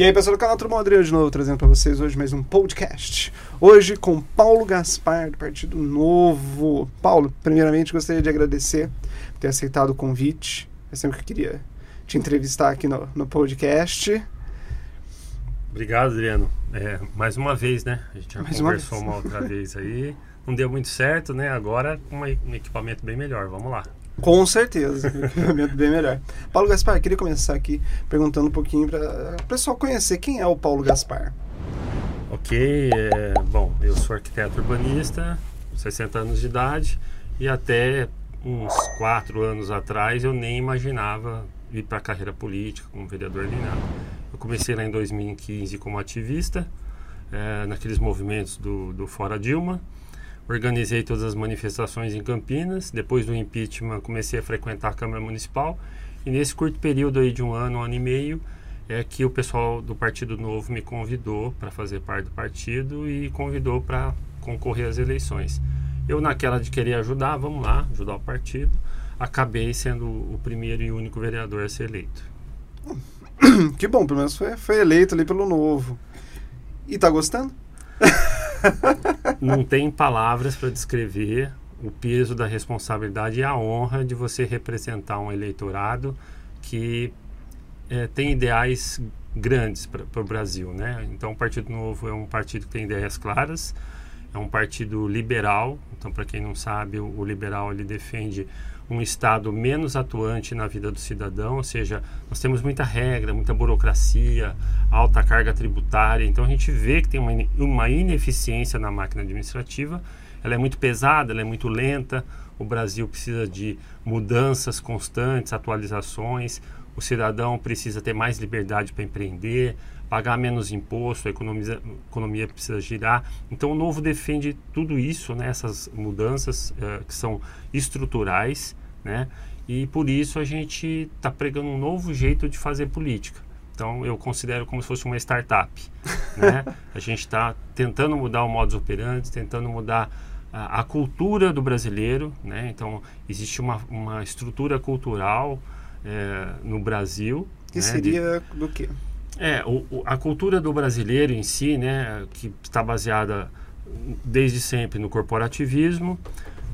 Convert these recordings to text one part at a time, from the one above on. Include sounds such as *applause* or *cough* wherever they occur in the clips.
E aí, pessoal do canal Turma Adriano de novo, trazendo para vocês hoje mais um podcast. Hoje com Paulo Gaspar, do Partido Novo. Paulo, primeiramente gostaria de agradecer por ter aceitado o convite. É sempre que eu queria te entrevistar aqui no, no podcast. Obrigado, Adriano. É, mais uma vez, né? A gente já Mais uma conversou vez. uma, outra vez aí. Não deu muito certo, né? Agora com uma- um equipamento bem melhor. Vamos lá. Com certeza, *laughs* equipamento bem melhor. Paulo Gaspar, queria começar aqui perguntando um pouquinho para o pessoal conhecer quem é o Paulo Gaspar. Ok, é, bom, eu sou arquiteto urbanista, 60 anos de idade, e até uns 4 anos atrás eu nem imaginava ir para a carreira política como vereador nem nada. Eu comecei lá em 2015 como ativista, é, naqueles movimentos do, do Fora Dilma, organizei todas as manifestações em Campinas, depois do impeachment comecei a frequentar a Câmara Municipal, e nesse curto período aí de um ano, um ano e meio, é que o pessoal do Partido Novo me convidou para fazer parte do partido e convidou para concorrer às eleições. Eu, naquela de querer ajudar, vamos lá, ajudar o partido, acabei sendo o primeiro e único vereador a ser eleito. *coughs* Que bom, pelo menos foi, foi eleito ali pelo Novo. E tá gostando? *laughs* *laughs* Não tem palavras para descrever o peso da responsabilidade e a honra de você representar um eleitorado que eh, tem ideais grandes para o Brasil, né? Então, o Partido Novo é um partido que tem ideias claras, é um partido liberal. Então, para quem não sabe, o, o liberal ele defende um Estado menos atuante na vida do cidadão, ou seja, nós temos muita regra, muita burocracia, alta carga tributária. Então, a gente vê que tem uma, uma ineficiência na máquina administrativa. Ela é muito pesada, ela é muito lenta. O Brasil precisa de mudanças constantes, atualizações. O cidadão precisa ter mais liberdade para empreender, pagar menos imposto, a economia, a economia precisa girar. Então, o Novo defende tudo isso, né, essas mudanças eh, que são estruturais, né, e por isso a gente está pregando um novo jeito de fazer política. Então, eu considero como se fosse uma startup. *laughs* né? A gente está tentando mudar o modus operandi, tentando mudar a, a cultura do brasileiro. Né? Então, existe uma, uma estrutura cultural eh, no Brasil. Que né, de- seria do quê? é, o, o- a cultura do brasileiro em si, né, que está baseada desde sempre no corporativismo,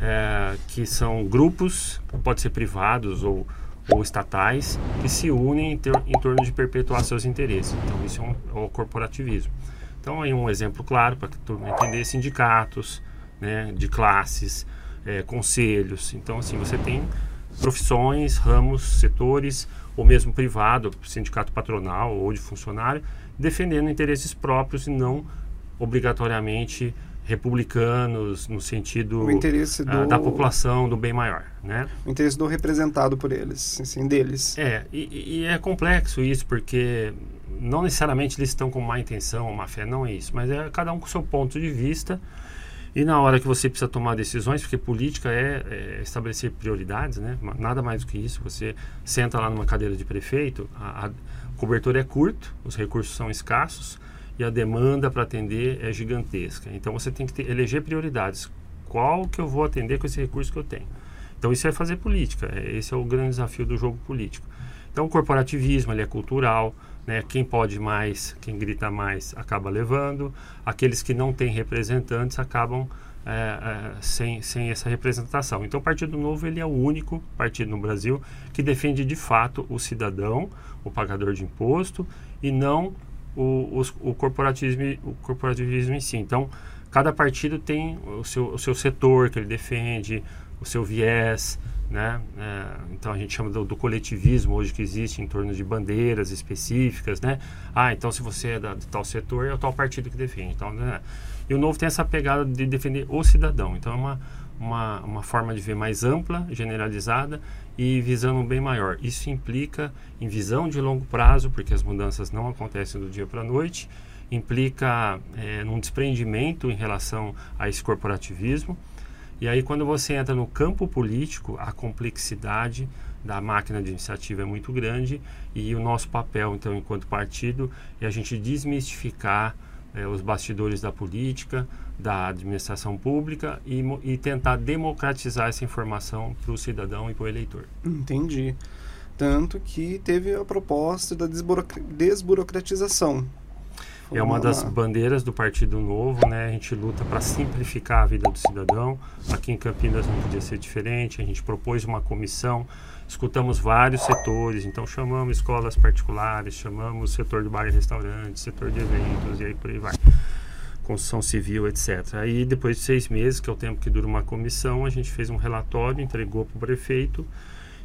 é, que são grupos, pode ser privados ou, ou estatais, que se unem em, ter- em torno de perpetuar seus interesses. Então, isso é, um, é o corporativismo. Então, aí um exemplo claro para que a turma entender, sindicatos, né, de classes, é, conselhos. Então, assim, você tem profissões, ramos, setores, ou mesmo privado, sindicato patronal ou de funcionário, defendendo interesses próprios e não obrigatoriamente republicanos no sentido ah, do, da população, do bem maior, né? o interesse do representado por eles, assim, deles. É, e, e é complexo isso, porque não necessariamente eles estão com má intenção ou má fé, não é isso, mas é cada um com o seu ponto de vista. E na hora que você precisa tomar decisões, porque política é, é estabelecer prioridades, né? Nada mais do que isso. Você senta lá numa cadeira de prefeito, a, a o cobertor é curto, os recursos são escassos e a demanda para atender é gigantesca. Então você tem que ter, eleger prioridades. Qual que eu vou atender com esse recurso que eu tenho? Então isso é fazer política. é- Esse é o grande desafio do jogo político. Então o corporativismo ele é cultural, né? Quem pode mais, quem grita mais, acaba levando. Aqueles que não têm representantes acabam é, é, sem, sem essa representação. Então o Partido Novo ele é o único partido no Brasil que defende de fato o cidadão, o pagador de imposto e não o, o, corporativismo, o corporativismo em si. Então cada partido tem o seu, o seu setor que ele defende, o seu viés, né? É, então a gente chama do, do coletivismo hoje que existe em torno de bandeiras específicas, né? Ah, então se você é da, de tal setor, é o tal partido que defende. Então, né? E o Novo tem essa pegada de defender o cidadão. Então é uma, uma, uma forma de ver mais ampla, generalizada e visando um bem maior. Isso implica em visão de longo prazo, porque as mudanças não acontecem do dia para a noite, implica é, num desprendimento em relação a esse corporativismo. E aí, quando você entra no campo político, a complexidade da máquina de iniciativa é muito grande e o nosso papel, então, enquanto partido, é a gente desmistificar eh, os bastidores da política, da administração pública e, e tentar democratizar essa informação para o cidadão e para o eleitor. Entendi. Tanto que teve a proposta da desburocratização. É uma das bandeiras do Partido Novo, né? A gente luta para simplificar a vida do cidadão. Aqui em Campinas não podia ser diferente. A gente propôs uma comissão, escutamos vários setores, então chamamos escolas particulares, chamamos setor de bar e restaurante, setor de eventos e aí por aí vai. Construção civil, etc. Aí depois de seis meses, que é o tempo que dura uma comissão, a gente fez um relatório, entregou para o prefeito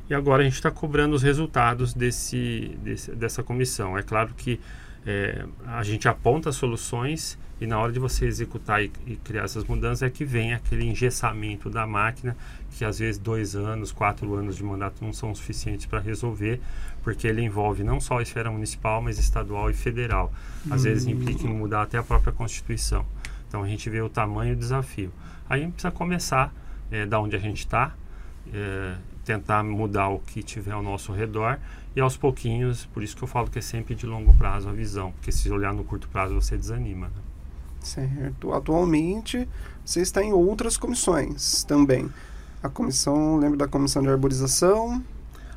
e agora a gente está cobrando os resultados desse, desse, dessa comissão. É claro que é, a gente aponta soluções e na hora de você executar e, e, criar essas mudanças é que vem aquele engessamento da máquina que às vezes dois anos, quatro anos de mandato não são suficientes para resolver porque ele envolve não só a esfera municipal, mas estadual e federal. Às uhum. vezes implica em mudar até a própria Constituição. Então a gente vê o tamanho do desafio. Aí a gente precisa começar é, da onde a gente está, é, tentar mudar o que tiver ao nosso redor e aos pouquinhos, por isso que eu falo que é sempre de longo prazo a visão, porque se olhar no curto prazo você desanima. Né? Certo. Atualmente você está em outras comissões também. A comissão, lembro da comissão de arborização.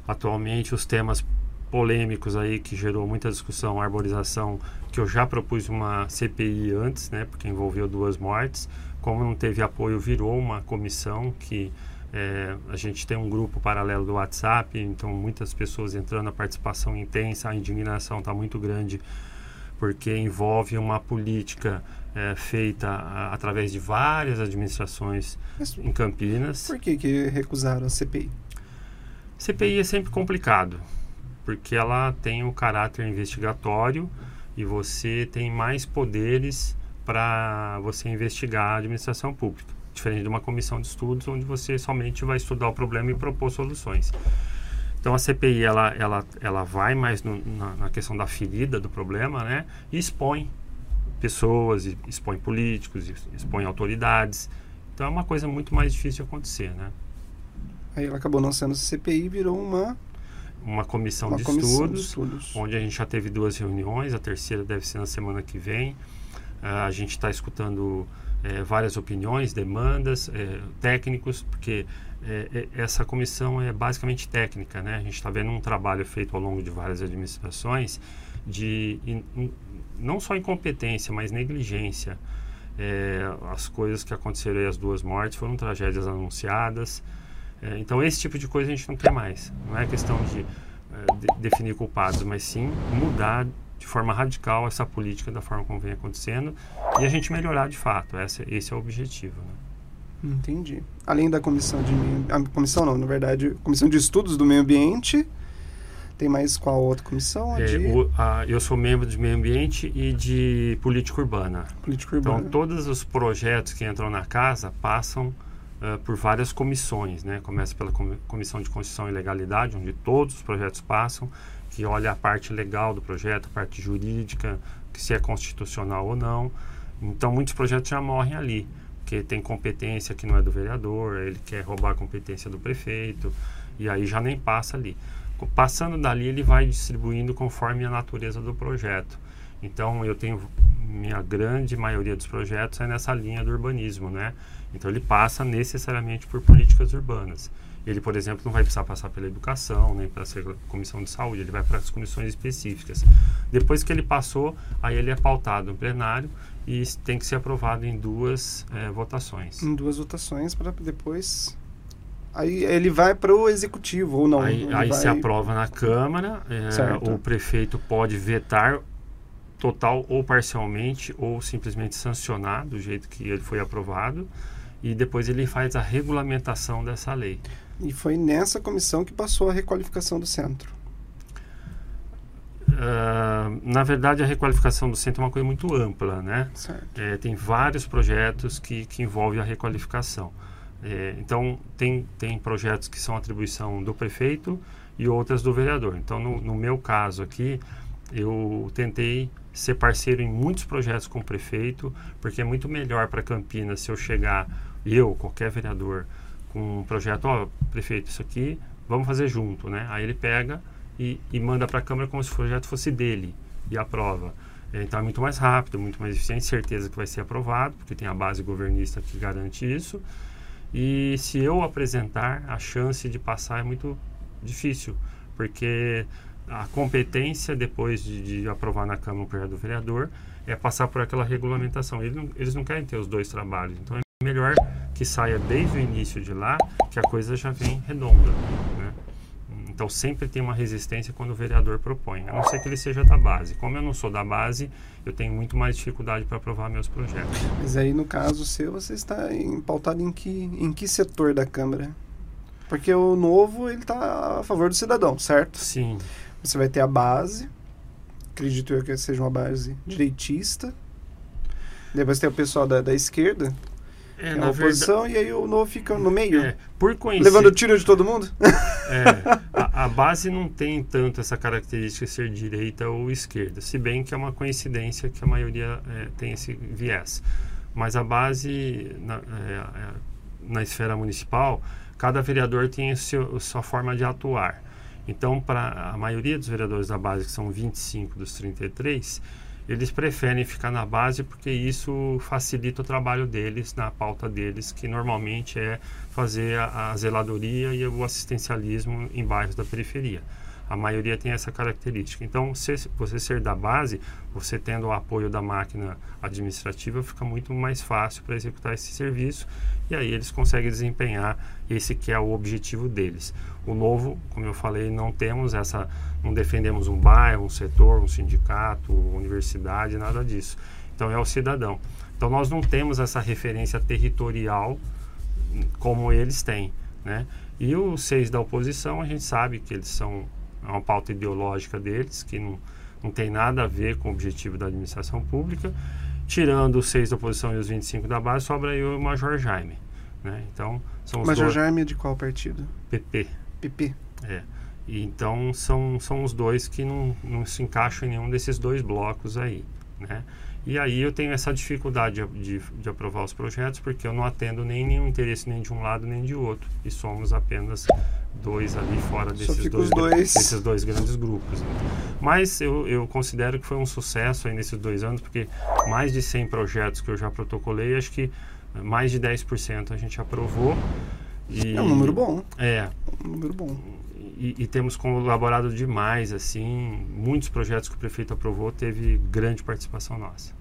Atualmente os temas polêmicos aí que gerou muita discussão, a arborização, que eu já propus uma CPI antes, né, porque envolveu duas mortes. Como não teve apoio, virou uma comissão que é, a gente tem um grupo paralelo do WhatsApp, então muitas pessoas entrando, a participação intensa, a indignação está muito grande, porque envolve uma política é, feita a, através de várias administrações Mas em Campinas. Por que, que recusaram a CPI? CPI é sempre complicado, porque ela tem o caráter investigatório e você tem mais poderes para você investigar a administração pública diferente de uma comissão de estudos onde você somente vai estudar o problema e propor soluções. Então a CPI ela, ela, ela vai mais no, na, na, questão da ferida do problema, né? E expõe pessoas, expõe políticos, expõe autoridades. Então é uma coisa muito mais difícil de acontecer, né? Aí ela acabou não sendo CPI, virou uma uma comissão, uma de, comissão estudos, de, estudos, onde a gente já teve duas reuniões, a terceira deve ser na semana que vem. Uh, a gente está escutando é, várias opiniões, demandas, é, técnicos, porque é, é, essa comissão é basicamente técnica, né? A gente está vendo um trabalho feito ao longo de várias administrações de in, não só incompetência, mas negligência. É, as coisas que aconteceram aí, as duas mortes, foram tragédias anunciadas. É, então, esse tipo de coisa a gente não quer mais. Não é questão de, de definir culpados, mas sim mudar de forma radical essa política da forma como vem acontecendo e a gente melhorar de fato. Esse, esse é o objetivo. Né? Entendi. Além da comissão de a comissão não, na verdade, comissão de estudos do meio ambiente. Tem mais qual outra comissão? É, o, a, eu sou membro de meio ambiente e de política urbana. Política urbana. Então, todos os projetos que entram na casa passam por várias comissões, né? Começa pela Comissão de Constituição e Legalidade, onde todos os projetos passam que olha a parte legal do projeto, a parte jurídica, que se é constitucional ou não. Então, muitos projetos já morrem ali, porque tem competência que não é do vereador, ele quer roubar a competência do prefeito, e aí já nem passa ali. Passando dali, ele vai distribuindo conforme a natureza do projeto. Então, eu tenho minha grande maioria dos projetos é nessa linha do urbanismo, né? Então, ele passa necessariamente por políticas urbanas. Ele, por exemplo, não vai precisar passar pela educação, nem para a comissão de saúde, ele vai para as comissões específicas. Depois que ele passou, aí ele é pautado no plenário e tem que ser aprovado em duas é, votações. Em duas votações para depois Aí ele vai para o executivo ou não? Aí, aí vai... se aprova na Câmara, é, o prefeito pode vetar total ou parcialmente ou simplesmente sancionar do jeito que ele foi aprovado e depois ele faz a regulamentação dessa lei. E foi nessa comissão que passou a requalificação do centro. Uh, na verdade, a requalificação do centro é uma coisa muito ampla, né? É, tem vários projetos que, que envolvem a requalificação. É, então, tem, tem projetos que são atribuição do prefeito e outras do vereador. Então, no, no meu caso aqui, eu tentei ser parceiro em muitos projetos com o prefeito, porque é muito melhor para Campinas se eu chegar, eu, qualquer vereador, com um projeto, ó, oh, prefeito, isso aqui vamos fazer junto, né? Aí ele pega e, e manda para a Câmara como se o projeto fosse dele e aprova. Então é muito mais rápido, muito mais eficiente, certeza que vai ser aprovado, porque tem a base governista que garante isso. E se eu apresentar, a chance de passar é muito difícil, porque a competência depois de, de aprovar na Câmara o projeto do vereador é passar por aquela regulamentação. Eles não, eles não querem ter os dois trabalhos, então é melhor que saia desde o início de lá, que a coisa já vem redonda. Né? Então sempre tem uma resistência quando o vereador propõe, a não ser que ele seja da base. Como eu não sou da base, eu tenho muito mais dificuldade para aprovar meus projetos. Mas aí no caso seu, você está em, pautado em que, em que setor da Câmara? Porque o novo ele está a favor do cidadão, certo? Sim. Você vai ter a base, acredito eu que seja uma base direitista. Depois tem o pessoal da, da esquerda, É, é na a oposição, verdade, e aí o novo fica no meio, é, por coincidência, levando tiro de todo mundo. *laughs* É, a, a base não tem tanto essa característica de ser direita ou esquerda, se bem que é uma coincidência que a maioria é, tem esse viés. Mas a base, na, é, é, na esfera municipal, cada vereador tem a, a sua forma de atuar. Então, para a maioria dos vereadores da base, que são 25 dos 33, eles preferem ficar na base porque isso facilita o trabalho deles na pauta deles, que normalmente é fazer a, a zeladoria e o assistencialismo em bairros da periferia. A maioria tem essa característica. Então, se você ser da base, você tendo o apoio da máquina administrativa, fica muito mais fácil para executar esse serviço e aí eles conseguem desempenhar esse que é o objetivo deles. O novo, como eu falei, não temos essa, não defendemos um bairro, um setor, um sindicato, universidade, nada disso. Então é o cidadão. Então nós não temos essa referência territorial como eles têm, né? E os seis da oposição, a gente sabe que eles são é uma pauta ideológica deles, que não, não tem nada a ver com o objetivo da administração pública. Tirando os seis da oposição e os 25 da base, sobra eu e o Major Jaime. Né? Então, são os Major dois. Jaime é de qual partido? PP. PP. É. E então são, são os dois que não, não se encaixam em nenhum desses dois blocos aí. Né? E aí eu tenho essa dificuldade de, de, de aprovar os projetos porque eu não atendo nem nenhum interesse nem de um lado nem de outro. E somos apenas dois ali fora desses dois, dois. desses dois grandes grupos. né? Mas eu, eu considero que foi um sucesso aí nesses dois anos, porque mais de 100 projetos que eu já protocolei, acho que mais de 10% a gente aprovou. E, É um número bom. É, Um número bom. e, e temos colaborado demais, assim, muitos projetos que o prefeito aprovou teve grande participação nossa.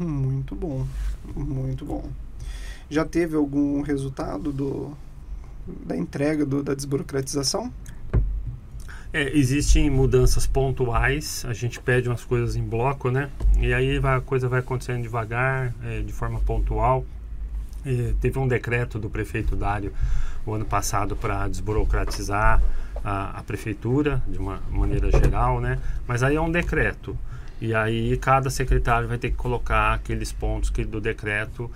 Muito bom. Muito bom. Já teve algum resultado do, da entrega do, da desburocratização? É, existem mudanças pontuais, a gente pede umas coisas em bloco, né? E aí vai- a coisa vai acontecendo devagar, é, de forma pontual. É, teve um decreto do prefeito Dário o ano passado para desburocratizar a, a prefeitura de uma maneira geral, né? Mas aí é um decreto. E aí cada secretário vai ter que colocar aqueles pontos que, do decreto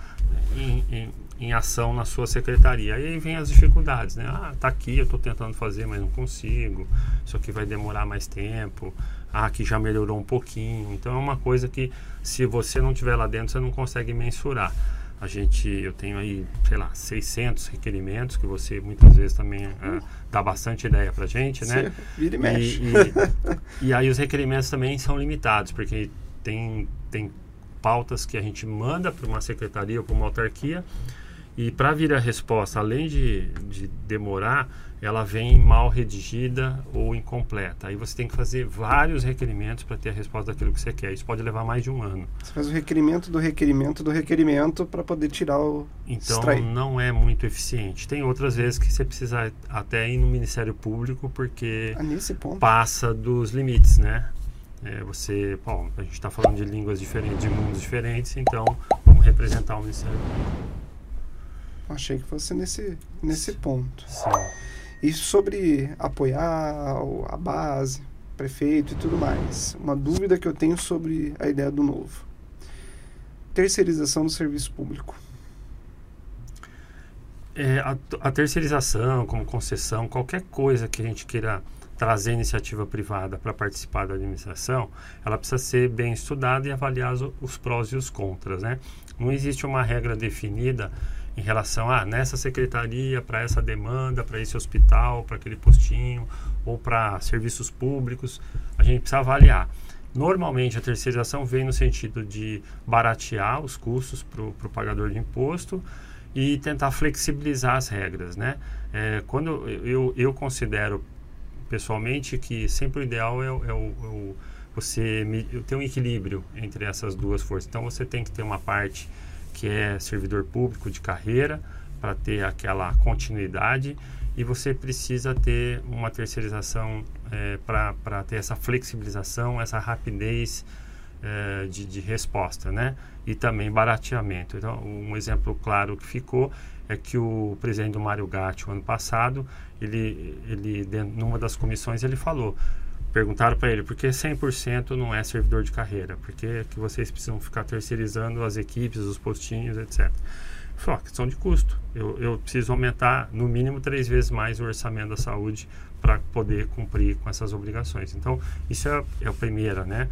em, em, em ação na sua secretaria. Aí vem as dificuldades, né? Ah, tá aqui, eu estou tentando fazer, mas não consigo. Isso aqui vai demorar mais tempo. Ah, aqui já melhorou um pouquinho. Então é uma coisa que se você não tiver lá dentro, você não consegue mensurar. A gente, eu tenho aí, sei lá, 600 requerimentos que você muitas vezes também ah, dá bastante ideia pra gente, né? Você vira e mexe. E, e, e aí os requerimentos também são limitados, porque tem, tem pautas que a gente manda para uma secretaria ou para uma autarquia e para vir a resposta, além de, de demorar, ela vem mal redigida ou incompleta. Aí você tem que fazer vários requerimentos para ter a resposta daquilo que você quer. Isso pode levar mais de um ano. Você faz o requerimento do requerimento do requerimento para poder tirar o. Então extrair. não é muito eficiente. Tem outras vezes que você precisa até ir no Ministério Público porque Ah, passa dos limites, né? É, você, bom, a gente está falando de línguas diferentes, de mundos diferentes, então vamos representar o Ministério Público. Achei que fosse nesse, nesse ponto. Sim. E sobre apoiar a base, prefeito e tudo mais. Uma dúvida que eu tenho sobre a ideia do novo. Terceirização do serviço público. É, a, a terceirização, como concessão, qualquer coisa que a gente queira trazer iniciativa privada para participar da administração, ela precisa ser bem estudada e avaliar os, os prós e os contras, né? Não existe uma regra definida em relação a ah, nessa secretaria para essa demanda, para esse hospital, para aquele postinho ou para serviços públicos, a gente precisa avaliar. Normalmente a terceirização vem no sentido de baratear os custos para o pagador de imposto e tentar flexibilizar as regras, né? É, quando eu, eu considero pessoalmente que sempre o ideal é, é o, é o você ter um equilíbrio entre essas duas forças. Então você tem que ter uma parte que é servidor público de carreira para ter aquela continuidade e você precisa ter uma terceirização é, para ter essa flexibilização, essa rapidez é, de, de, resposta, né? E também barateamento. Então, um exemplo claro que ficou é que o presidente do Mário Gatti, ano passado, ele, ele numa das comissões, ele falou, perguntaram para ele por que 100% não é servidor de carreira, por que, que vocês precisam ficar terceirizando as equipes, os postinhos, etc. Falou, questão de custo. Eu, eu preciso aumentar no mínimo três vezes mais o orçamento da saúde para poder cumprir com essas obrigações. Então, isso é, é a primeira, né?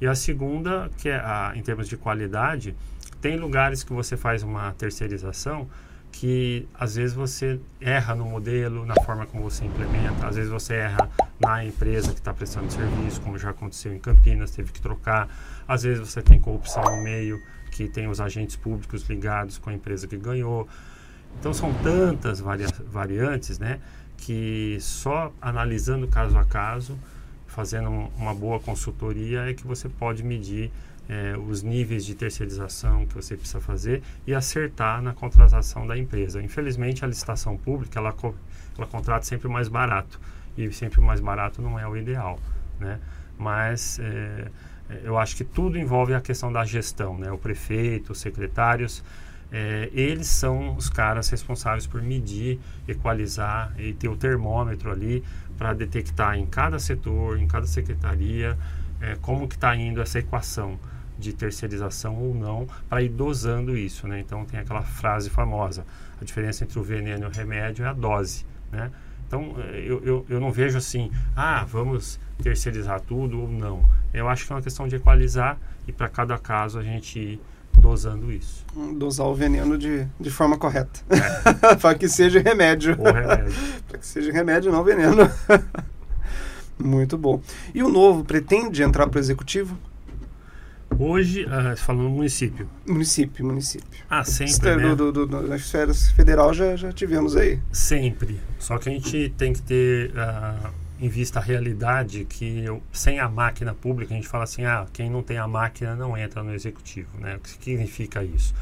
E a segunda, que é a, em termos de qualidade, tem lugares que você faz uma terceirização que às vezes você erra no modelo, na forma como você implementa, às vezes você erra na empresa que está prestando serviço, como já aconteceu em Campinas, teve que trocar, às vezes você tem corrupção no meio, que tem os agentes públicos ligados com a empresa que ganhou. Então são tantas varia variantes, né, que só analisando caso a caso, fazendo uma boa consultoria é que você pode medir é, os níveis de terceirização que você precisa fazer e acertar na contratação da empresa. Infelizmente, a licitação pública ela, ela contrata sempre mais barato e sempre mais barato não é o ideal, né? Mas é, eu acho que tudo envolve a questão da gestão, né? O prefeito, os secretários, é, eles são os caras responsáveis por medir, equalizar e ter o termômetro ali para detectar em cada setor, em cada secretaria, é, como que está indo essa equação de terceirização ou não, para ir dosando isso, né? Então tem aquela frase famosa, a diferença entre o veneno e o remédio é a dose, né? Então é, eu, eu, eu não vejo assim, ah, vamos terceirizar tudo ou não. Eu acho que é uma questão de equalizar e para cada caso a gente ir dosando isso. Dosar o veneno de, de forma correta. É. *laughs* para que seja remédio. Ou remédio. *laughs* para que seja remédio, não veneno. *laughs* Muito bom. E o novo pretende entrar para o executivo? Hoje, uh, falando no município. Município, município. Ah, sempre, né? do, do, do, nas esferas federal já, já tivemos aí. Sempre. Só que a gente tem que ter uh, em vista a realidade que eu, sem a máquina pública, a gente fala assim, ah, quem não tem a máquina não entra no executivo, né? O que significa isso?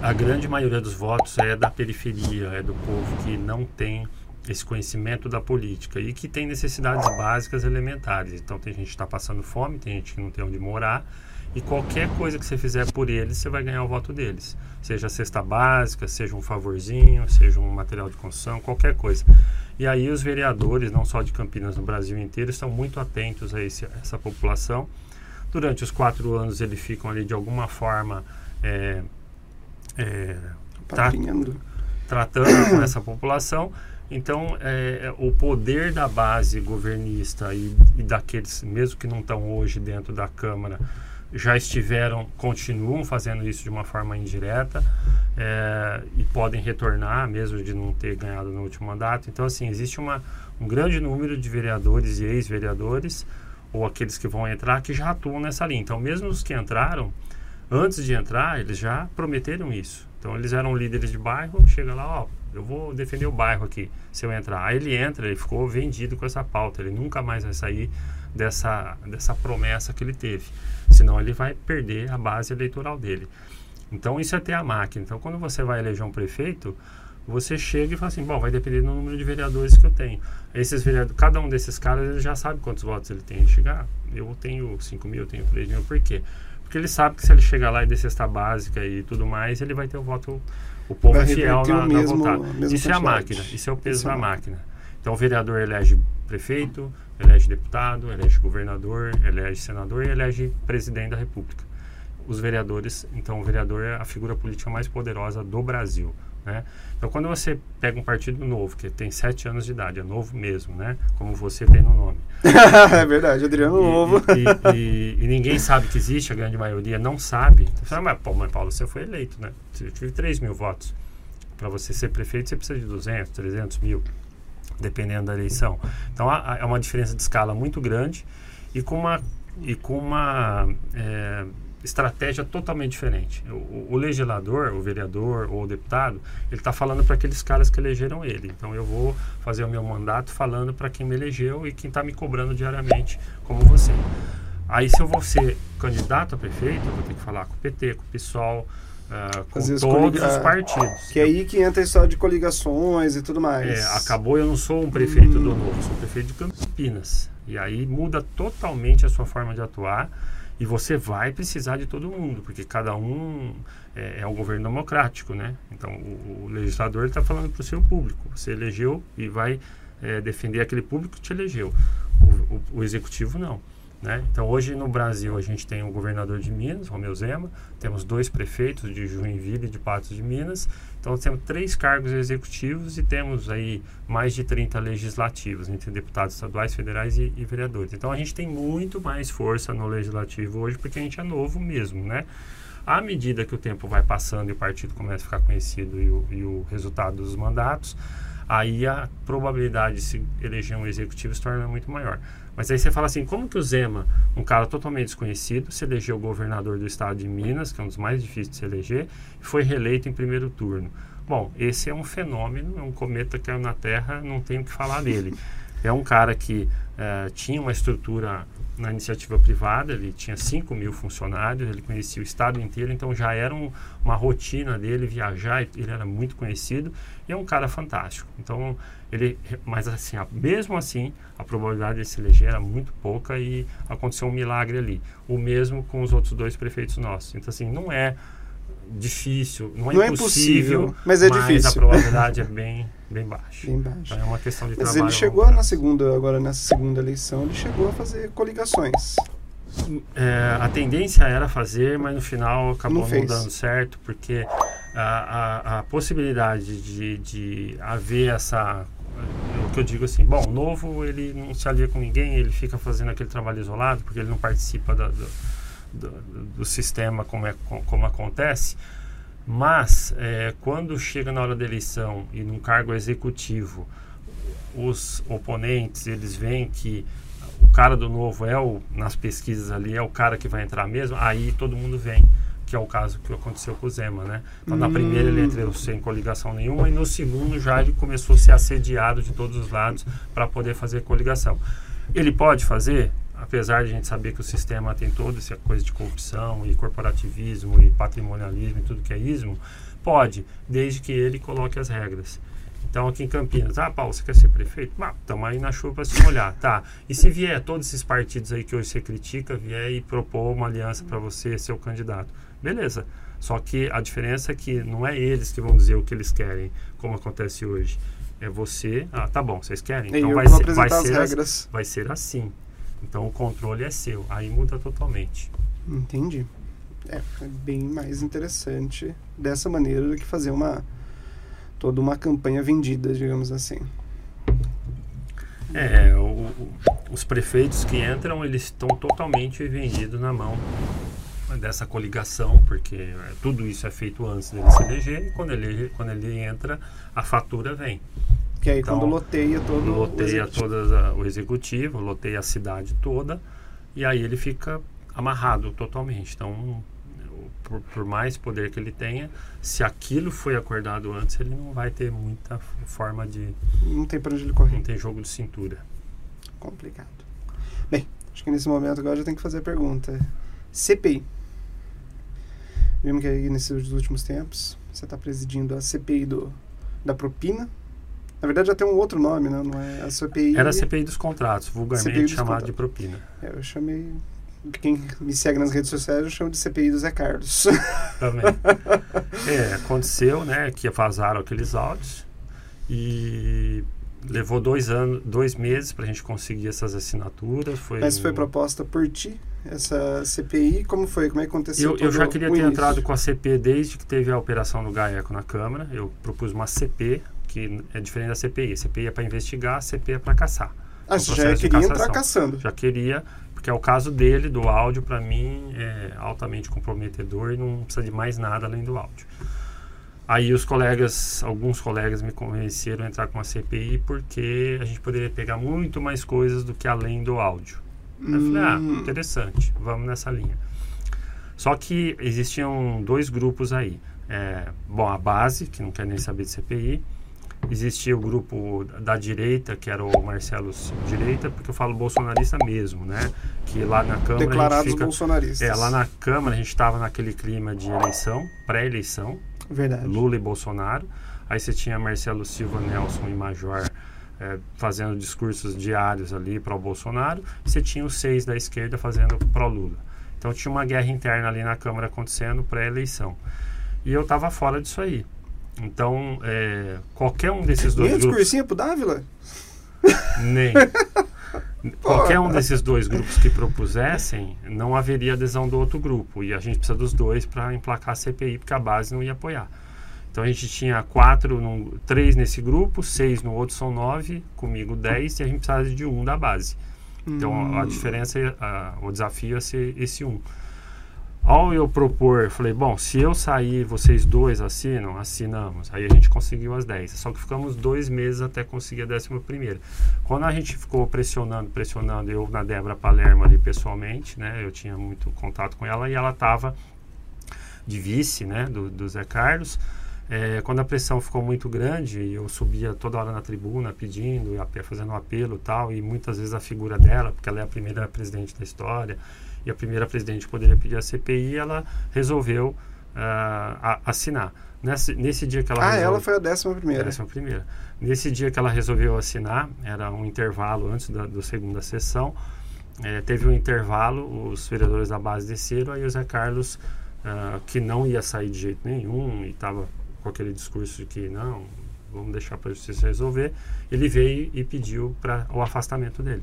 A, a grande maioria dos votos é da periferia, é do povo que não tem esse conhecimento da política e que tem necessidades básicas elementares. Então tem gente que está passando fome, tem gente que não tem onde morar e qualquer coisa que você fizer por eles, você vai ganhar o voto deles. Seja cesta básica, seja um favorzinho, seja um material de construção, qualquer coisa. E aí os vereadores, não só de Campinas, no Brasil inteiro, estão muito atentos a, esse, a essa população. Durante os quatro anos eles ficam ali de alguma forma é, é, tra tratando com essa população então, é, é, o poder da base governista e, e, daqueles, mesmo que não estão hoje dentro da Câmara, já estiveram, continuam fazendo isso de uma forma indireta é, e podem retornar, mesmo de não ter ganhado no último mandato. Então, assim, existe uma, um grande número de vereadores e ex-vereadores, ou aqueles que vão entrar, que já atuam nessa linha. Então, mesmo os que entraram, antes de entrar, eles já prometeram isso. Então, eles eram líderes de bairro, chega lá, ó, eu vou defender o bairro aqui, se eu entrar. Aí ele entra, ele ficou vendido com essa pauta, ele nunca mais vai sair dessa, dessa promessa que ele teve. Senão ele vai perder a base eleitoral dele. Então isso é ter a máquina. Então quando você vai eleger um prefeito, você chega e fala assim, bom, vai depender do número de vereadores que eu tenho. Esses vereadores, cada um desses caras, ele já sabe quantos votos ele tem. Chegar, eu tenho 5 mil, eu tenho 3 mil, por quê? Porque ele sabe que se ele chegar lá e descer esta básica e tudo mais, ele vai ter o voto o povo é fiel na, mesmo, na. Isso é a máquina, isso é o peso da é máquina. Então o vereador elege prefeito, elege deputado, elege governador, elege senador e elege presidente da república. Os vereadores, então o vereador é a figura política mais poderosa do Brasil. Né? Então, quando você pega um partido novo, que tem sete anos de idade, é novo mesmo, né? Como você tem no nome. *laughs* é verdade, Adriano e, Novo. E, e, e, ninguém sabe que existe, a grande maioria não sabe. Então, você fala, mas, pô, mas Paulo, você foi eleito, né? Você tive 3 mil votos. Para você ser prefeito, você precisa de 200, 300 mil, dependendo da eleição. Então, há, é uma diferença de escala muito grande e com uma, e com uma é, estratégia totalmente diferente. O, o, legislador, o vereador ou o deputado, ele está falando para aqueles caras que elegeram ele. Então eu vou fazer o meu mandato falando para quem me elegeu e quem está me cobrando diariamente, como você. Aí se eu vou ser candidato a prefeito, eu vou ter que falar com o PT, com o PSOL, Uh, com todos os partidos. Que é aí que entra a história de coligações e tudo mais. É, acabou, eu não sou um prefeito hum. do Novo, sou um prefeito de Campinas. E aí muda totalmente a sua forma de atuar e você vai precisar de todo mundo, porque cada um é, é um governo democrático, né? Então, o, o legislador está falando para o seu público. Você elegeu e vai é, defender aquele público que te elegeu. O, o, o executivo não. Né? Então, hoje no Brasil, a gente tem o governador de Minas, Romeu Zema, temos dois prefeitos de Joinville e de Patos de Minas, então temos três cargos executivos e temos aí mais de 30 legislativos, entre deputados estaduais, federais e, e vereadores. Então, a gente tem muito mais força no legislativo hoje, porque a gente é novo mesmo, né? À medida que o tempo vai passando e o partido começa a ficar conhecido e o, e o resultado dos mandatos, aí a probabilidade de se eleger um executivo se torna muito maior. Mas aí você fala assim, como que o Zema, um cara totalmente desconhecido, se elegeu governador do estado de Minas, que é um dos mais difíceis de se eleger, e foi reeleito em primeiro turno? Bom, esse é um fenômeno, é um cometa que caiu na Terra, não tenho o que falar dele. *laughs* É um cara que uh, tinha uma estrutura na iniciativa privada, ele tinha 5 mil funcionários, ele conhecia o estado inteiro, então já era um, uma rotina dele viajar, ele era muito conhecido e é um cara fantástico. Então, ele, mas assim, mesmo assim, a probabilidade de se eleger era muito pouca e aconteceu um milagre ali. O mesmo com os outros dois prefeitos nossos. Então, assim, não é difícil, não é, não impossível, é impossível, mas é mas difícil. a probabilidade é bem, bem baixa. Bem baixa. Então é uma questão de mas trabalho. Mas ele chegou na segunda, agora nessa segunda eleição, ele chegou a fazer coligações. É, a tendência era fazer, mas no final acabou não, não dando certo, porque a, a, a possibilidade de, de haver essa o que eu digo assim, bom, o novo ele não se alia com ninguém, ele fica fazendo aquele trabalho isolado, porque ele não participa da, do, do, do, sistema como, é, como acontece, mas é, quando chega na hora da eleição e num cargo executivo, os oponentes eles veem que o cara do novo é o nas pesquisas ali é o cara que vai entrar mesmo, aí todo mundo vem que é o caso que aconteceu com o Zema, né? Então, hum. na primeira ele entrou sem coligação nenhuma e no segundo já ele começou a ser assediado de todos os lados para poder fazer coligação. Ele pode fazer? apesar de a gente saber que o sistema tem toda essa coisa de corrupção e corporativismo e patrimonialismo e tudo que é ismo, pode, desde que ele coloque as regras. Então, aqui em Campinas, ah, Paulo, você quer ser prefeito? Ah, estamos aí na chuva para se molhar, tá? E se vier todos esses partidos aí que hoje você critica, vier e propor uma aliança para você ser o candidato, beleza. Só que a diferença é que não é eles que vão dizer o que eles querem, como acontece hoje. É você, ah, tá bom, vocês querem? Então vai ser, vai, ser vai ser assim. Então o controle é seu, aí muda totalmente. Entendi. É, é bem mais interessante dessa maneira do que fazer uma toda uma campanha vendida, digamos assim. É, o, o, os prefeitos que entram, eles estão totalmente vendidos na mão dessa coligação, porque é, tudo isso é feito antes dele se eleger, e quando ele, quando ele entra, a fatura vem. Que aí então, quando loteia todo loteia o, o executivo, loteia a cidade toda, e aí ele fica amarrado totalmente. Então, por, por, mais poder que ele tenha, se aquilo foi acordado antes, ele não vai ter muita forma de. Não tem para onde ele correr. Não tem jogo de cintura. Complicado. Bem, acho que nesse momento agora já tem que fazer a pergunta. CPI. Vimos que aí nesses últimos tempos você está presidindo a CPI do, da propina, na verdade já tem um outro nome, né? Não é a CPI. Era a CPI dos contratos, vulgarmente chamado de propina. É, eu chamei. Quem me segue nas redes sociais eu chamo de CPI do Zé Carlos. *laughs* Também. é, aconteceu, né, que vazaram aqueles áudios e levou dois anos, dois meses para a gente conseguir essas assinaturas. Foi Mas foi proposta por ti essa CPI? Como foi? Como é que aconteceu? Eu, eu já queria ter início? entrado com a CP desde que teve a operação do GAECO na Câmara. Eu propus uma CP que é diferente da CPI. A CPI é para investigar, a CPI é para caçar. Ah, você já queria entrar caçando. Já queria, porque é o caso dele, do áudio, para mim, é altamente comprometedor e não precisa de mais nada além do áudio. Aí os colegas, alguns colegas me convenceram a entrar com a CPI porque a gente poderia pegar muito mais coisas do que além do áudio. Eu falei, ah, hum. interessante, vamos nessa linha. Só que existiam dois grupos aí. É, bom, a base, que não quer nem saber de CPI, existia o grupo da direita, que era o Marcelo Direita, porque eu falo bolsonarista mesmo, né? Que lá na Câmara. Declarados fica, bolsonaristas. É, lá na Câmara a gente estava naquele clima de eleição, pré-eleição. Verdade. Lula e Bolsonaro. Aí você tinha Marcelo Silva, Nelson e Major é, fazendo discursos diários ali para o Bolsonaro. Você tinha os seis da esquerda fazendo para o Lula. Então tinha uma guerra interna ali na Câmara acontecendo pré-eleição. E eu estava fora disso aí. Então, é, qualquer um desses dois Nem grupos. discursinho pro Dávila? Nem. *laughs* Qualquer um desses dois grupos que propusessem, não haveria adesão do outro grupo. E a gente precisa dos dois para emplacar a CPI, porque a base não ia apoiar. Então a gente tinha quatro, num, três nesse grupo, seis no outro são nove, comigo dez, e a gente precisava de um da base. Então Hum. a diferença, é- a- o desafio é ser esse um. Ao eu propor, falei, bom, se eu sair, vocês dois assinam, assinamos. Aí a gente conseguiu as 10. Só que ficamos dois meses até conseguir a décima primeira. Quando a gente ficou pressionando, pressionando, eu na Débora Palermo ali pessoalmente, né? Eu tinha muito contato com ela e ela estava de vice, né? Do, do Zé Carlos. É, quando a pressão ficou muito grande, eu subia toda hora na tribuna pedindo, fazendo um apelo e tal, e muitas vezes a figura dela, porque ela é a primeira presidente da história, e a primeira presidente que poderia pedir a CPI, ela resolveu ah, a- assinar. Nesse, nesse dia que ela Ah, resolve- ela foi a décima primeira. Décima primeira. Nesse dia que ela resolveu assinar, era um intervalo antes da, da segunda sessão, eh, teve um intervalo, os vereadores da base desceram, aí o Zé Carlos, ah, que não ia sair de jeito nenhum, e estava com aquele discurso de que não, vamos deixar para a justiça resolver, ele veio e pediu para o afastamento dele.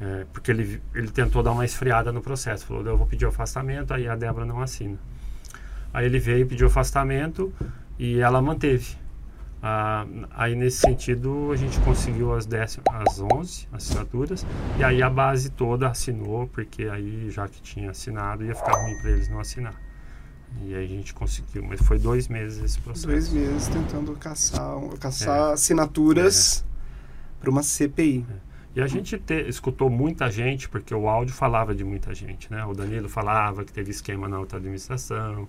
Eh, porque ele, ele tentou dar uma esfriada no processo, falou, eu vou pedir o afastamento, aí a Débora não assina. Aí ele veio, pediu afastamento e ela manteve. Ah, aí nesse sentido a gente conseguiu as, 10, as 11 assinaturas e aí a base toda assinou porque aí já que tinha assinado ia ficar ruim para eles não assinar. E aí a gente conseguiu, mas foi dois meses esse processo. Dois meses tentando caçar, caçar É. assinaturas para uma CPI. E a gente te- escutou muita gente, porque o áudio falava de muita gente, né? O Danilo falava que teve esquema na outra administração,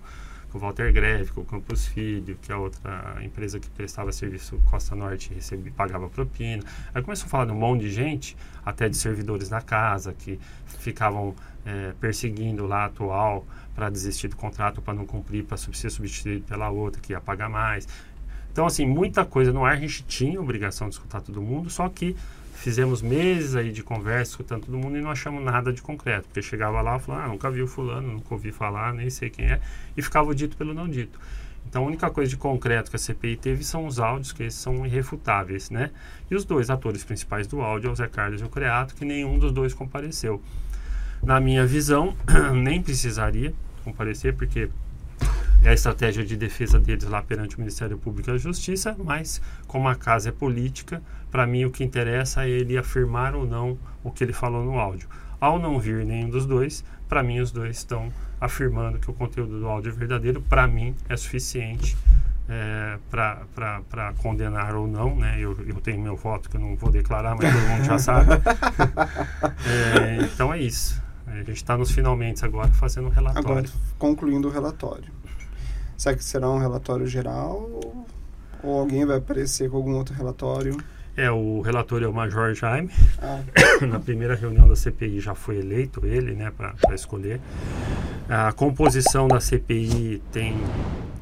o Walter Greve, o Campos Filho, que é outra empresa que prestava serviço Costa Norte recebia, pagava propina. Aí começou a falar de um monte de gente, até de servidores da casa, que ficavam eh, perseguindo lá a atual para desistir do contrato, para não cumprir, para ser substituído pela outra, que ia pagar mais. Então, assim, muita coisa no ar, a gente tinha obrigação de escutar todo mundo, só que fizemos meses aí de conversa, escutando todo mundo e não achamos nada de concreto, porque chegava lá e falava, ah, nunca vi o fulano, nunca ouvi falar, nem sei quem é, e ficava o dito pelo não dito. Então, a única coisa de concreto que a CPI teve são os áudios, que esses são irrefutáveis, né? E os dois atores principais do áudio, é o Zé Carlos e o Creato, que nenhum dos dois compareceu. Na minha visão, *clears throat* nem precisaria comparecer, porque é a estratégia de defesa deles lá perante o Ministério Público e a Justiça, mas como a casa é política, para mim o que interessa é ele afirmar ou não o que ele falou no áudio. Ao não vir nenhum dos dois, para mim os dois estão afirmando que o conteúdo do áudio é verdadeiro, para mim é suficiente é, para condenar ou não, né? Eu, eu tenho meu voto que eu não vou declarar, mas todo mundo já sabe. *laughs* É, então é isso. A gente está nos finalmente agora fazendo um relatório. Agora, concluindo o relatório. Será que será um relatório geral ou, alguém vai aparecer com algum outro relatório? É, o relator é o Major Jaime. Ah, *coughs* Na primeira reunião da CPI já foi eleito ele, né, para escolher. A composição da CPI tem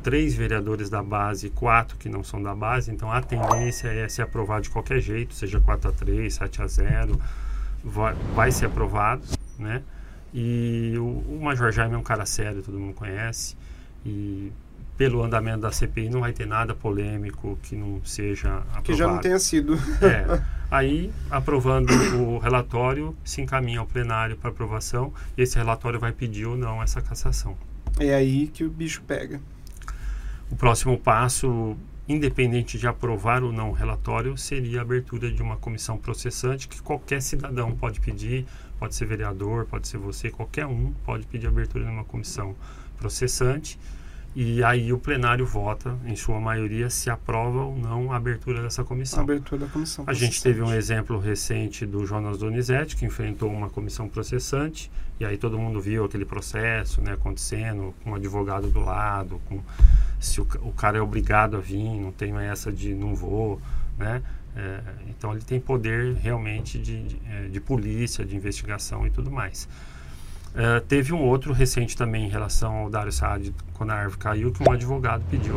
três vereadores da base e quatro que não são da base, então a tendência é se aprovar de qualquer jeito, seja 4 a 3, 7 a 0, vai, vai ser aprovado, né? E o, o Major Jaime é um cara sério, todo mundo conhece, e pelo andamento da CPI não vai ter nada polêmico que não seja aprovado. que já não tenha sido. *laughs* É. Aí, aprovando o relatório, se encaminha ao plenário para aprovação e esse relatório vai pedir ou não essa cassação. É aí que o bicho pega. O próximo passo, independente de aprovar ou não o relatório, seria a abertura de uma comissão processante que qualquer cidadão pode pedir, pode ser vereador, pode ser você, qualquer um pode pedir a abertura de uma comissão processante E aí o plenário vota, em sua maioria, se aprova ou não a abertura dessa comissão. A abertura da comissão. A gente teve um exemplo recente do Jonas Donizete, que enfrentou uma comissão processante, e aí todo mundo viu aquele processo né, acontecendo, com um advogado do lado, com se o, o cara é obrigado a vir, não tem mais essa de não vou, né? É, então ele tem poder realmente de, de, é, de polícia, de investigação e tudo mais. Uh, teve um outro recente também em relação ao Dário Saad, quando a árvore caiu, que um advogado pediu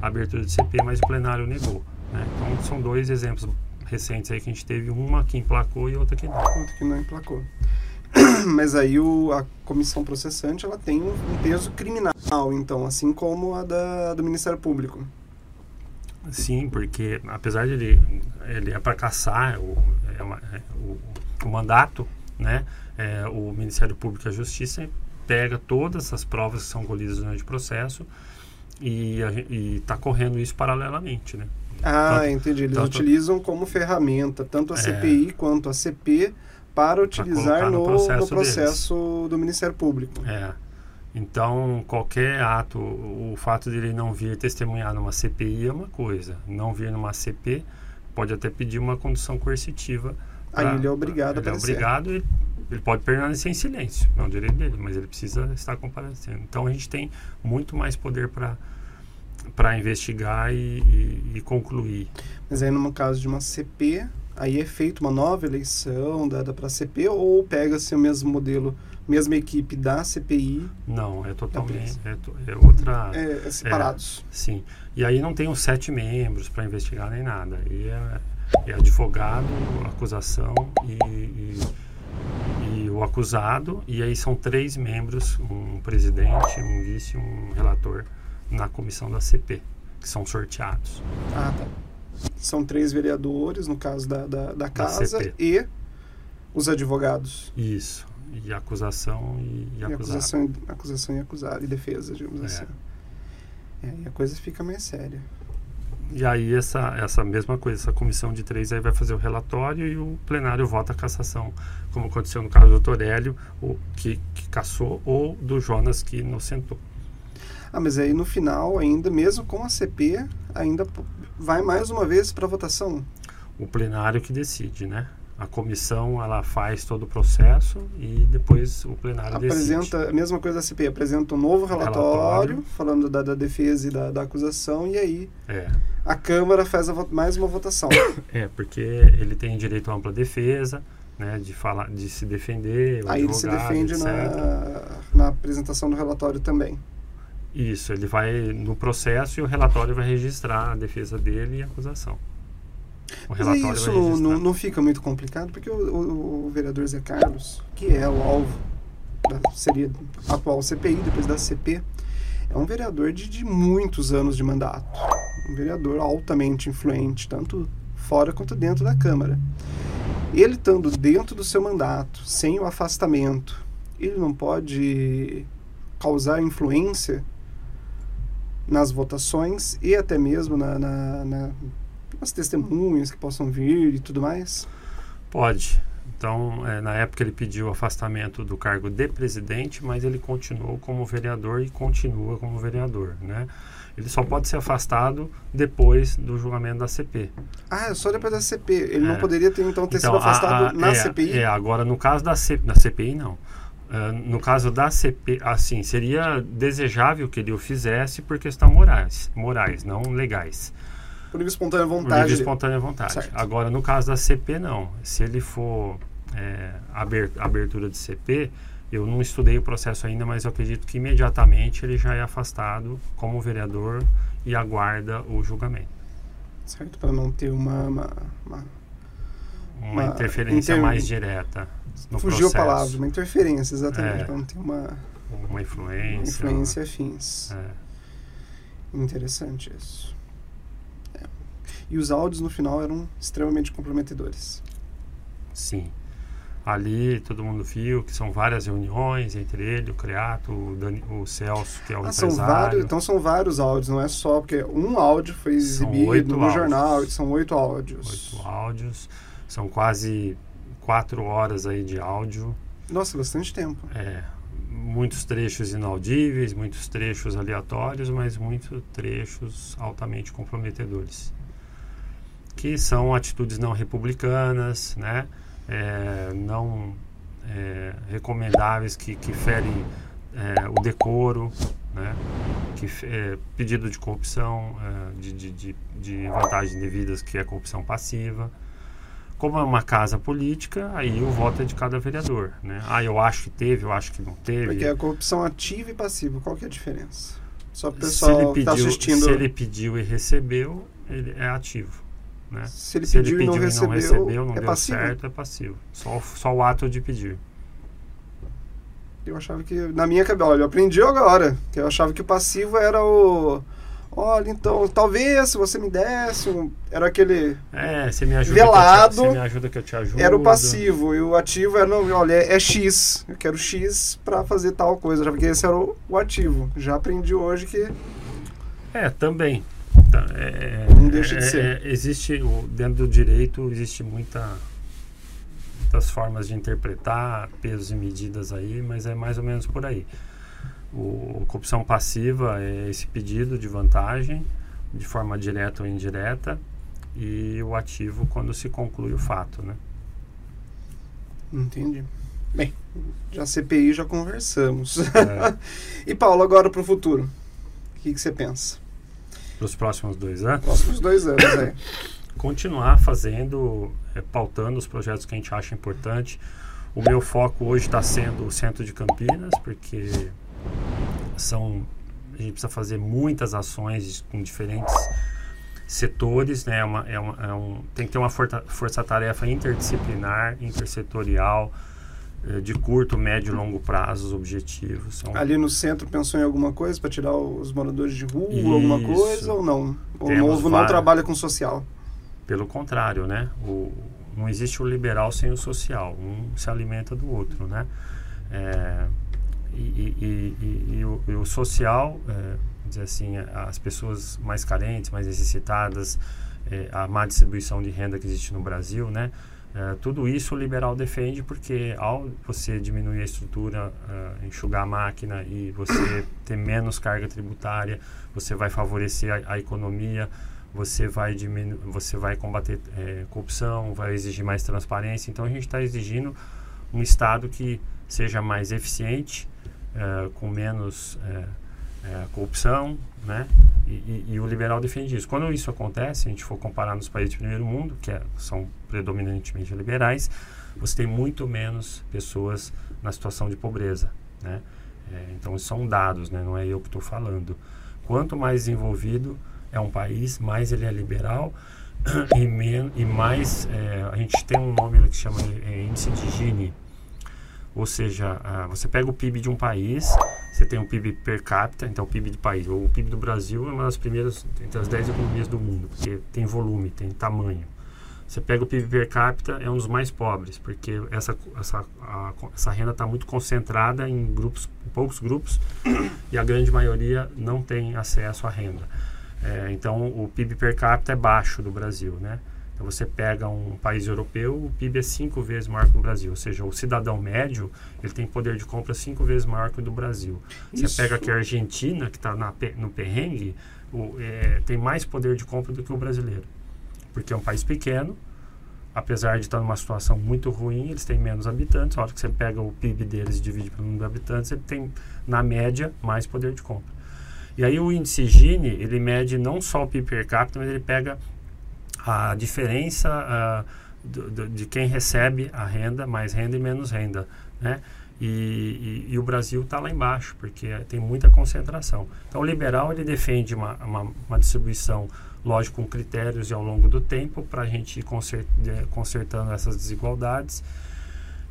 a abertura do CP, mas o plenário negou. Né? Então são dois exemplos recentes aí que a gente teve, uma que emplacou e outra que não. Outra que não emplacou. *clears throat* mas aí o, a comissão processante ela tem um, um peso criminal, então, assim como a da, do Ministério Público. Sim, porque apesar de ele, ele é para caçar o, é uma, é, o, o mandato, né? é, o Ministério Público e a Justiça pega todas as provas que são colhidas durante o processo e está correndo isso paralelamente, né? Ah, tanto, entendi. Eles tanto, utilizam como ferramenta tanto a é, CPI quanto a CP para utilizar no, no, processo, no processo do Ministério Público. É. Então, qualquer ato, o fato de ele não vir testemunhar numa CPI é uma coisa. Não vir numa CP pode até pedir uma condução coercitiva. Aí ele é obrigado a aparecer. Ele é obrigado e ele pode permanecer em silêncio, é um direito dele, mas ele precisa estar comparecendo. Então a gente tem muito mais poder para para investigar e, e, e, concluir. Mas aí no caso de uma CP, aí é feita uma nova eleição dada para a CP ou pega-se o mesmo modelo, mesma equipe da CPI? Não, é totalmente é, é, outra. É, é separados. É, sim. E aí não tem os sete membros para investigar nem nada. Aí é, é advogado, acusação e o acusado, e aí são três membros, um presidente, um vice um relator na comissão da CP, que são sorteados. Ah, tá. São três vereadores, no caso da, da, da casa, da e os advogados. Isso. E acusação e, e, e acusação, acusação e acusado, e defesa, digamos é. assim. É, e a coisa fica mais séria. E aí essa, essa mesma coisa, essa comissão de três aí vai fazer o relatório e o plenário vota a cassação, como aconteceu no caso do Torélio, o, que, que cassou, ou do Jonas que inocentou. Ah, mas aí no final, ainda mesmo com a CP, ainda vai mais uma vez para votação? O plenário que decide, né? A comissão ela faz todo o processo e depois o plenário apresenta decide. a mesma coisa da CPI apresenta um novo relatório, relatório. falando da, da, defesa e da, da, acusação e aí é. a Câmara faz a, mais uma votação *coughs* é porque ele tem direito à ampla defesa né de falar de se defender aí ele se defende na, na apresentação do relatório também isso ele vai no processo e o relatório vai registrar a defesa dele e a acusação o relatório Mas isso não, não, não, fica muito complicado, porque o, o, o, vereador Zé Carlos, que é o alvo, da, seria atual CPI, depois da CP, é um vereador de, de muitos anos de mandato. Um vereador altamente influente, tanto fora quanto dentro da Câmara. Ele estando dentro do seu mandato, sem o afastamento, ele não pode causar influência nas votações e até mesmo na, na, na as testemunhas que possam vir e tudo mais? Pode. Então, é, na época ele pediu o afastamento do cargo de presidente, mas ele continuou como vereador e continua como vereador, né? Ele só pode ser afastado depois do julgamento da CP. Ah, é só depois da CP. Ele é. não poderia ter então ter então, sido afastado a, a, na é, CPI? É, agora no caso da, C, da CPI não. Uh, no caso da CP, assim, seria desejável que ele o fizesse por questão morais, morais, não legais. Por livre espontânea vontade. Por livre espontânea vontade. Certo. Agora, no caso da CP, não. Se ele for é, abertura de CP, eu não estudei o processo ainda, mas eu acredito que imediatamente ele já é afastado como vereador e aguarda o julgamento. Certo, para não ter uma. Uma, uma, uma, uma interferência inter... mais direta no Fugiu processo. a palavra, uma interferência, exatamente, é, para não ter uma. Uma influência. Uma influência afins. É. Interessante isso. E os áudios no final eram extremamente comprometedores. Sim. Ali todo mundo viu que são várias reuniões entre ele, o Creato, o, Dani, o Celso, que é o ah, empresário. São vários, então são vários áudios, não é só porque um áudio foi exibido no áudios. jornal, são oito áudios. Oito áudios, são quase quatro horas aí de áudio. Nossa, bastante tempo. É, muitos trechos inaudíveis, muitos trechos aleatórios, mas muitos trechos altamente comprometedores. Que são atitudes não republicanas, né? É, não é, recomendáveis, que, que ferem é, o decoro, né? que, é, pedido de corrupção, é, de, de, de, de vantagens indevidas, que é corrupção passiva. Como é uma casa política, aí o voto é de cada vereador. Né? Ah, eu acho que teve, eu acho que não teve. Porque é corrupção ativa e passiva, qual que é a diferença? Só o pessoal que está assistindo. Se ele pediu e recebeu, ele é ativo. Né? Se ele pediu, se ele pediu e, não, recebeu, não recebeu, não é deu passivo. certo, é passivo. Só, só o ato de pedir. Eu achava que, na minha cabeça, olha, eu aprendi agora, que eu achava que o passivo era o. Olha, então, talvez se você me desse um. Era aquele. É, você me ajuda. Velado. Você me ajuda que eu te ajudo. Era o passivo. E o ativo era, não, olha, é, é X. Eu quero X para fazer tal coisa. Já porque esse era o, o, ativo. Já aprendi hoje que. É, também. Tá, é, não deixa de é, ser. É, existe, dentro do direito, existe muita muitas formas de interpretar pesos e medidas aí, mas é mais ou menos por aí. O, corrupção passiva é esse pedido de vantagem, de forma direta ou indireta, e o ativo quando se conclui o fato, né? Entendi. Bem, já CPI já conversamos. É. *laughs* e Paulo, agora para o futuro, o que, que você pensa? Para os próximos dois anos? Próximos dois anos, é. *coughs* continuar fazendo, é, pautando os projetos que a gente acha importante. O meu foco hoje está sendo o centro de Campinas, porque são a gente precisa fazer muitas ações com diferentes setores, né? É uma, é uma, é um, tem que ter uma força-tarefa interdisciplinar, intersetorial, de curto, médio e longo prazo, os objetivos. São... Ali no centro pensou em alguma coisa para tirar os moradores de rua, Isso. alguma coisa ou não? O novo não trabalha com social? Pelo contrário, né? O, não existe o liberal sem o social. Um se alimenta do outro, né? É, e, e, e, e, o, e, o, social, é, dizer assim, as pessoas mais carentes, mais necessitadas, é, a má distribuição de renda que existe no Brasil, né? É, tudo isso o liberal defende porque ao você diminuir a estrutura, uh, enxugar a máquina e você *coughs* ter menos carga tributária, você vai favorecer a, a economia, você vai diminuir, você vai combater é, corrupção, vai exigir mais transparência. Então a gente está exigindo um Estado que seja mais eficiente, é, com menos é, corrupção, né? E, e, e, o liberal defende isso. Quando isso acontece, a gente for comparar nos países de primeiro mundo, que é, são predominantemente liberais, você tem muito menos pessoas na situação de pobreza, né? É, então são dados, né? Não é eu que estou falando. Quanto mais desenvolvido é um país, mais ele é liberal *clears throat* e, men e mais é, a gente tem um nome que chama é, índice de Gini. Ou seja, você pega o PIB de um país, você tem o PIB per capita, então o PIB de país. O PIB do Brasil é uma das primeiras, entre as 10 economias do mundo, porque tem volume, tem tamanho. Você pega o PIB per capita, é um dos mais pobres, porque essa, essa, a, essa renda está muito concentrada em grupos, poucos grupos, e a grande maioria não tem acesso à renda. É, então, o PIB per capita é baixo do Brasil, né? Então, você pega um país europeu, o PIB é cinco vezes maior que o Brasil. Ou seja, o cidadão médio, ele tem poder de compra cinco vezes maior que o do Brasil. Isso. Você pega aqui a Argentina, que está no perrengue, o, é, tem mais poder de compra do que o brasileiro. Porque é um país pequeno, apesar de estar numa situação muito ruim, eles têm menos habitantes. A hora que você pega o PIB deles e divide pelo número de habitantes, ele tem, na média, mais poder de compra. E aí o índice Gini, ele mede não só o PIB per capita, mas ele pega a diferença uh, do, do, de quem recebe a renda, mais renda e menos renda, né? E, e, e o Brasil está lá embaixo, porque tem muita concentração. Então, o liberal ele defende uma, uma, uma distribuição, lógico, com critérios e ao longo do tempo, para a gente ir consert, consertando essas desigualdades.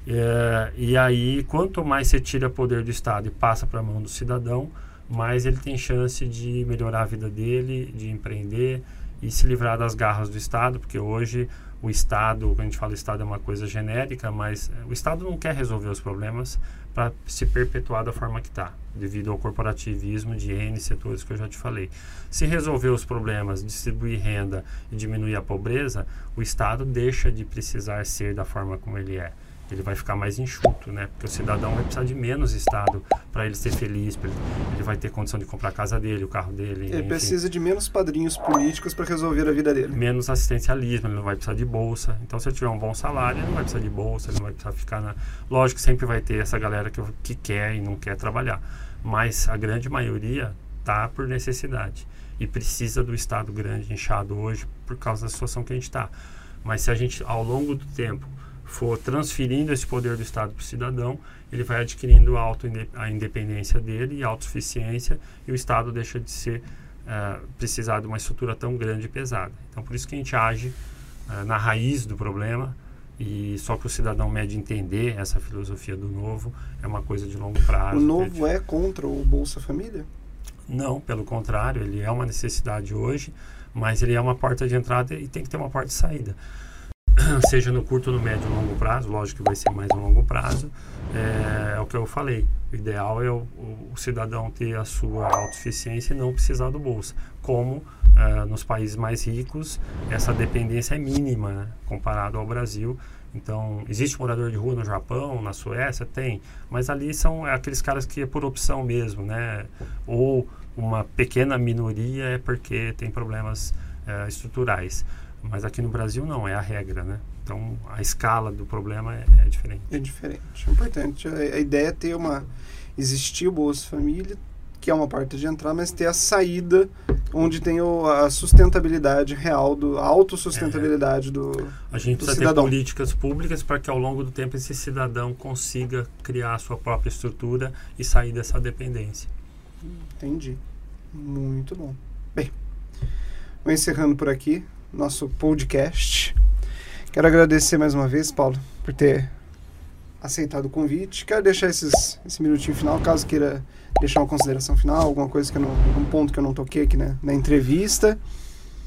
É, e aí, quanto mais você tira poder do Estado e passa para a mão do cidadão, mais ele tem chance de melhorar a vida dele, de empreender e se livrar das garras do Estado, porque hoje o Estado, quando a gente fala Estado é uma coisa genérica, mas o Estado não quer resolver os problemas para se perpetuar da forma que está, devido ao corporativismo de N setores que eu já te falei. Se resolver os problemas, distribuir renda e diminuir a pobreza, o Estado deixa de precisar ser da forma como ele é. Ele vai ficar mais enxuto, né? Porque o cidadão vai precisar de menos Estado para ele ser feliz, ele, ele, vai ter condição de comprar a casa dele, o carro dele. Ele enfim. precisa de menos padrinhos políticos para resolver a vida dele. Menos assistencialismo, ele não vai precisar de bolsa. Então, se ele tiver um bom salário, ele não vai precisar de bolsa, ele não vai precisar ficar na. Lógico que sempre vai ter essa galera que, que quer e não quer trabalhar. Mas a grande maioria tá por necessidade e precisa do Estado grande, inchado hoje, por causa da situação que a gente está. Mas se a gente, ao longo do tempo, for transferindo esse poder do Estado para o cidadão, ele vai adquirindo auto a independência dele e a autossuficiência e o Estado deixa de ser uh, precisar de uma estrutura tão grande e pesada. Então, por isso que a gente age uh, na raiz do problema e só que o cidadão médio entender essa filosofia do novo é uma coisa de longo prazo. O novo é contra o Bolsa Família? Não, pelo contrário, ele é uma necessidade hoje, mas ele é uma porta de entrada e tem que ter uma porta de saída. *clears throat* seja no curto, no médio ou longo prazo, lógico que vai ser mais a longo prazo, é, é, o que eu falei. O ideal é o, o, cidadão ter a sua autossuficiência e não precisar do bolsa. Como é, nos países mais ricos, essa dependência é mínima né, comparado ao Brasil. Então, existe morador de rua no Japão, na Suécia? Tem. Mas ali são aqueles caras que é por opção mesmo, né? Ou uma pequena minoria é porque tem problemas é, estruturais. Mas aqui no Brasil não, é a regra, né? Então a escala do problema é, é diferente. É diferente. É importante. A, a, ideia é ter uma. Existir o Bolsa Família, que é uma parte de entrar, mas ter a saída onde tem o, a sustentabilidade real, do, a autossustentabilidade é. do. A gente do precisa cidadão. ter políticas públicas para que ao longo do tempo esse cidadão consiga criar a sua própria estrutura e sair dessa dependência. Entendi. Muito bom. Bem, vou encerrando por aqui nosso podcast. Quero agradecer mais uma vez, Paulo, por ter aceitado o convite. Quero deixar esses, esse minutinho final, caso queira deixar uma consideração final, alguma coisa que eu não, algum ponto que eu não toquei aqui né, na entrevista.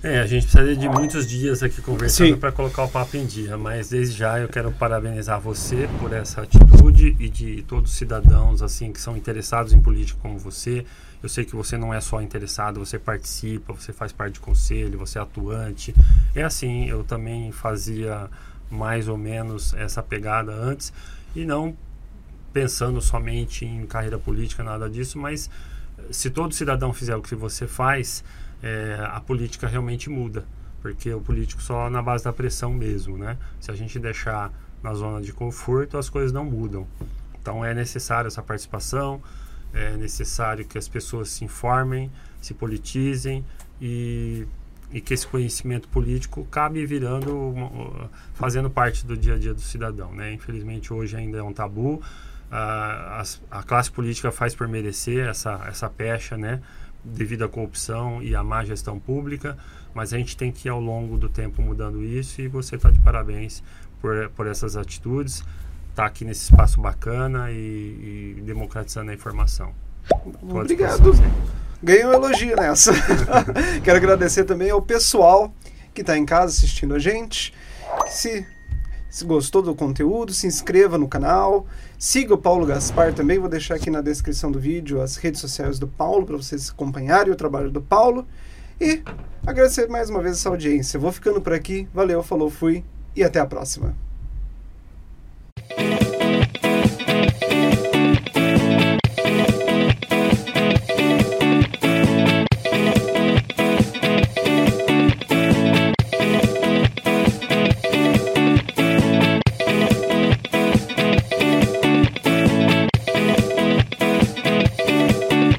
É, a gente precisaria de muitos dias aqui conversando para colocar o papo em dia, mas desde já eu quero parabenizar você por essa atitude e de todos os cidadãos assim que são interessados em política como você. Eu sei que você não é só interessado, você participa, você faz parte de conselho, você é atuante. É assim, eu também fazia mais ou menos essa pegada antes e não pensando somente em carreira política, nada disso, mas se todo cidadão fizer o que você faz, é, a política realmente muda, porque o político só na base da pressão mesmo, né? Se a gente deixar na zona de conforto, as coisas não mudam. Então é necessário essa participação, é necessário que as pessoas se informem, se politizem e, e que esse conhecimento político cabe virando, fazendo parte do dia a dia do cidadão, né? Infelizmente hoje ainda é um tabu. A, a, a classe política faz por merecer essa, essa pecha, né? Devido à corrupção e à má gestão pública, mas a gente tem que ir ao longo do tempo mudando isso e você está de parabéns por, por essas atitudes, está aqui nesse espaço bacana e, e democratizando a informação. Obrigado. Ganhei um elogio nessa. *laughs* Quero agradecer também ao pessoal que está em casa assistindo a gente. Se se gostou do conteúdo, se inscreva no canal. Siga o Paulo Gaspar também. Vou deixar aqui na descrição do vídeo as redes sociais do Paulo para vocês acompanharem o trabalho do Paulo. E agradecer mais uma vez essa audiência. Vou ficando por aqui. Valeu, falou, fui e até a próxima.